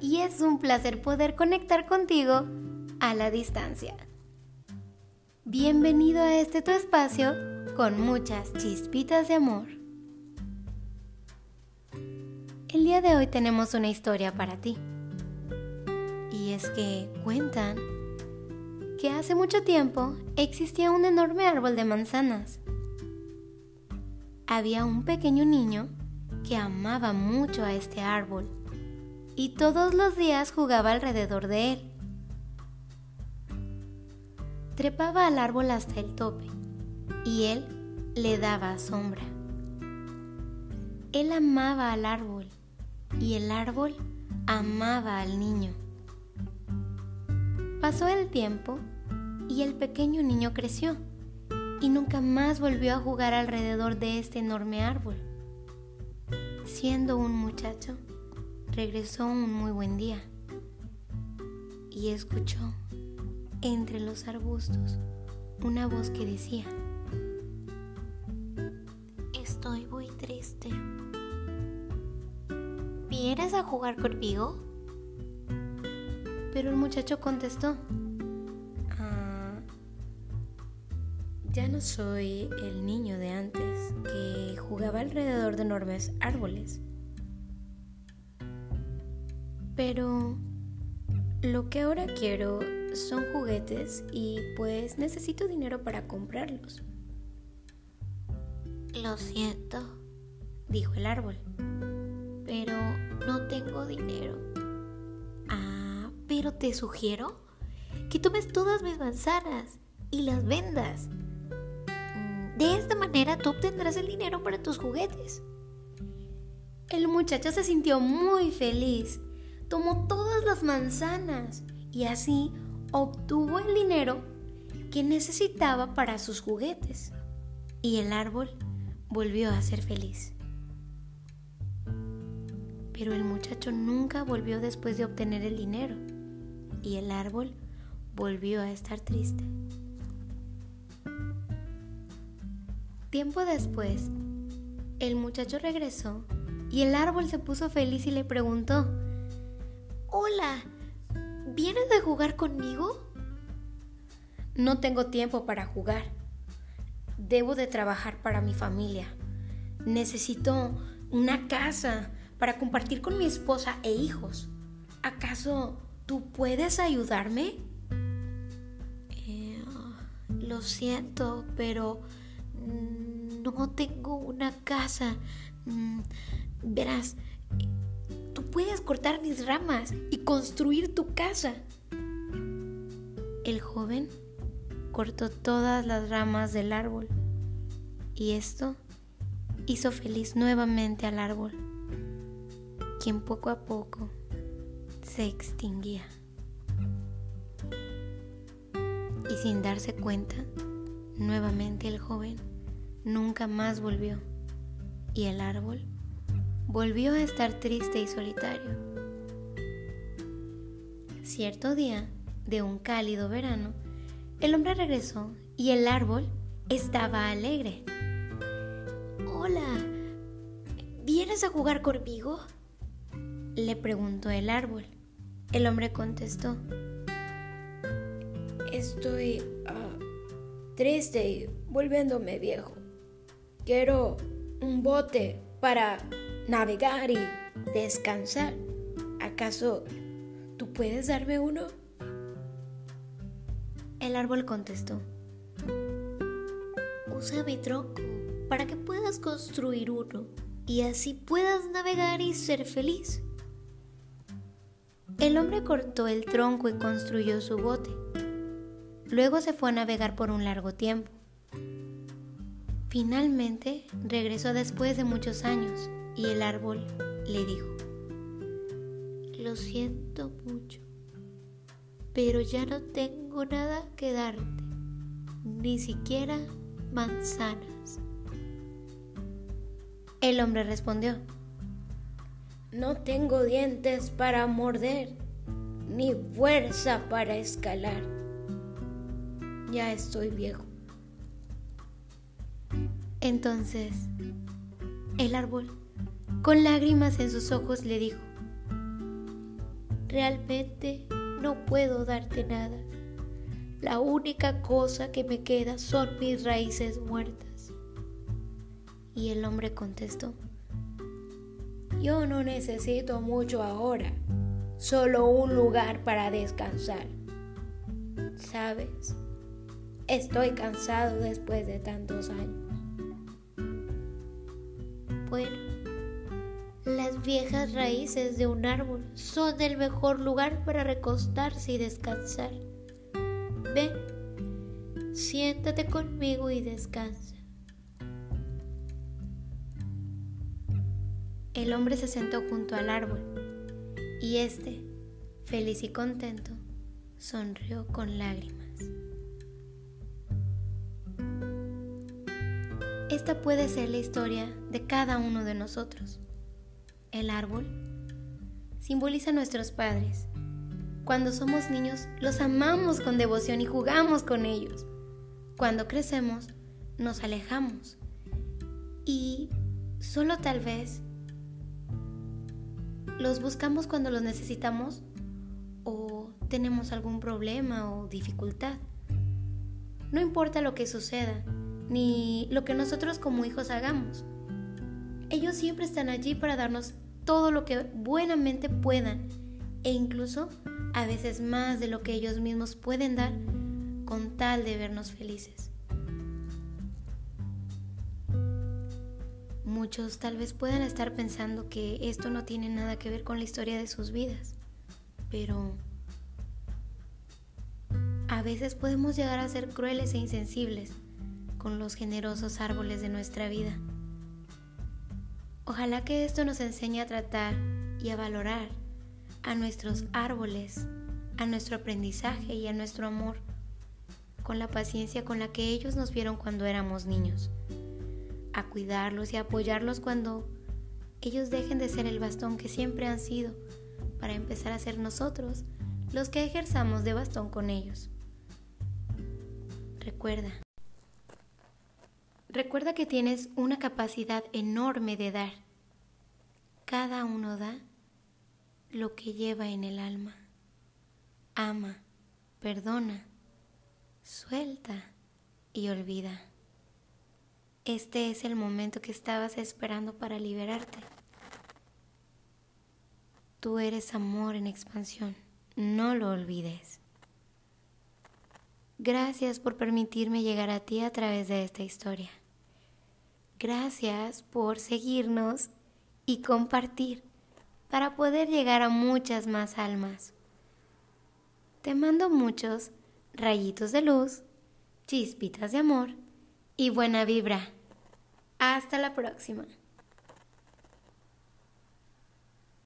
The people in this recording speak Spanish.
Y es un placer poder conectar contigo a la distancia. Bienvenido a este tu espacio con muchas chispitas de amor. El día de hoy tenemos una historia para ti. Y es que cuentan que hace mucho tiempo existía un enorme árbol de manzanas. Había un pequeño niño que amaba mucho a este árbol y todos los días jugaba alrededor de él. Trepaba al árbol hasta el tope y él le daba sombra. Él amaba al árbol y el árbol amaba al niño. Pasó el tiempo y el pequeño niño creció y nunca más volvió a jugar alrededor de este enorme árbol. Siendo un muchacho, regresó un muy buen día y escuchó entre los arbustos una voz que decía, Estoy muy triste. ¿Vienes a jugar conmigo? Pero el muchacho contestó, "Ah, ya no soy el niño de antes que jugaba alrededor de enormes árboles. Pero lo que ahora quiero son juguetes y pues necesito dinero para comprarlos. Lo siento, dijo el árbol, pero no tengo dinero. Ah, pero te sugiero que tomes todas mis manzanas y las vendas. Mm, De esta manera tú obtendrás el dinero para tus juguetes. El muchacho se sintió muy feliz. Tomó todas las manzanas y así obtuvo el dinero que necesitaba para sus juguetes. Y el árbol volvió a ser feliz. Pero el muchacho nunca volvió después de obtener el dinero y el árbol volvió a estar triste. Tiempo después, el muchacho regresó y el árbol se puso feliz y le preguntó, Hola, ¿vienes a jugar conmigo? No tengo tiempo para jugar. Debo de trabajar para mi familia. Necesito una casa para compartir con mi esposa e hijos. ¿Acaso tú puedes ayudarme? Eh, lo siento, pero no tengo una casa. Mm, Verás, puedes cortar mis ramas y construir tu casa. El joven cortó todas las ramas del árbol y esto hizo feliz nuevamente al árbol, quien poco a poco se extinguía. Y sin darse cuenta, nuevamente el joven nunca más volvió y el árbol volvió a estar triste y solitario. Cierto día de un cálido verano, el hombre regresó y el árbol estaba alegre. Hola, ¿vienes a jugar conmigo? Le preguntó el árbol. El hombre contestó. Estoy ah, triste y volviéndome viejo. Quiero un bote para navegar y descansar. ¿Acaso tú puedes darme uno? El árbol contestó. Usa mi tronco para que puedas construir uno y así puedas navegar y ser feliz. El hombre cortó el tronco y construyó su bote. Luego se fue a navegar por un largo tiempo. Finalmente regresó después de muchos años y el árbol le dijo, Lo siento mucho, pero ya no tengo nada que darte, ni siquiera manzanas. El hombre respondió, No tengo dientes para morder, ni fuerza para escalar. Ya estoy viejo. Entonces, el árbol, con lágrimas en sus ojos, le dijo, realmente no puedo darte nada. La única cosa que me queda son mis raíces muertas. Y el hombre contestó, yo no necesito mucho ahora, solo un lugar para descansar. ¿Sabes? Estoy cansado después de tantos años. Viejas raíces de un árbol son el mejor lugar para recostarse y descansar. Ven, siéntate conmigo y descansa. El hombre se sentó junto al árbol y éste, feliz y contento, sonrió con lágrimas. Esta puede ser la historia de cada uno de nosotros. El árbol simboliza a nuestros padres. Cuando somos niños los amamos con devoción y jugamos con ellos. Cuando crecemos nos alejamos y solo tal vez los buscamos cuando los necesitamos o tenemos algún problema o dificultad. No importa lo que suceda, ni lo que nosotros como hijos hagamos. Ellos siempre están allí para darnos todo lo que buenamente puedan e incluso a veces más de lo que ellos mismos pueden dar con tal de vernos felices. Muchos tal vez puedan estar pensando que esto no tiene nada que ver con la historia de sus vidas, pero a veces podemos llegar a ser crueles e insensibles con los generosos árboles de nuestra vida. Ojalá que esto nos enseñe a tratar y a valorar a nuestros árboles, a nuestro aprendizaje y a nuestro amor, con la paciencia con la que ellos nos vieron cuando éramos niños, a cuidarlos y apoyarlos cuando ellos dejen de ser el bastón que siempre han sido, para empezar a ser nosotros los que ejerzamos de bastón con ellos. Recuerda, Recuerda que tienes una capacidad enorme de dar. Cada uno da lo que lleva en el alma. Ama, perdona, suelta y olvida. Este es el momento que estabas esperando para liberarte. Tú eres amor en expansión, no lo olvides. Gracias por permitirme llegar a ti a través de esta historia. Gracias por seguirnos y compartir para poder llegar a muchas más almas. Te mando muchos rayitos de luz, chispitas de amor y buena vibra. Hasta la próxima.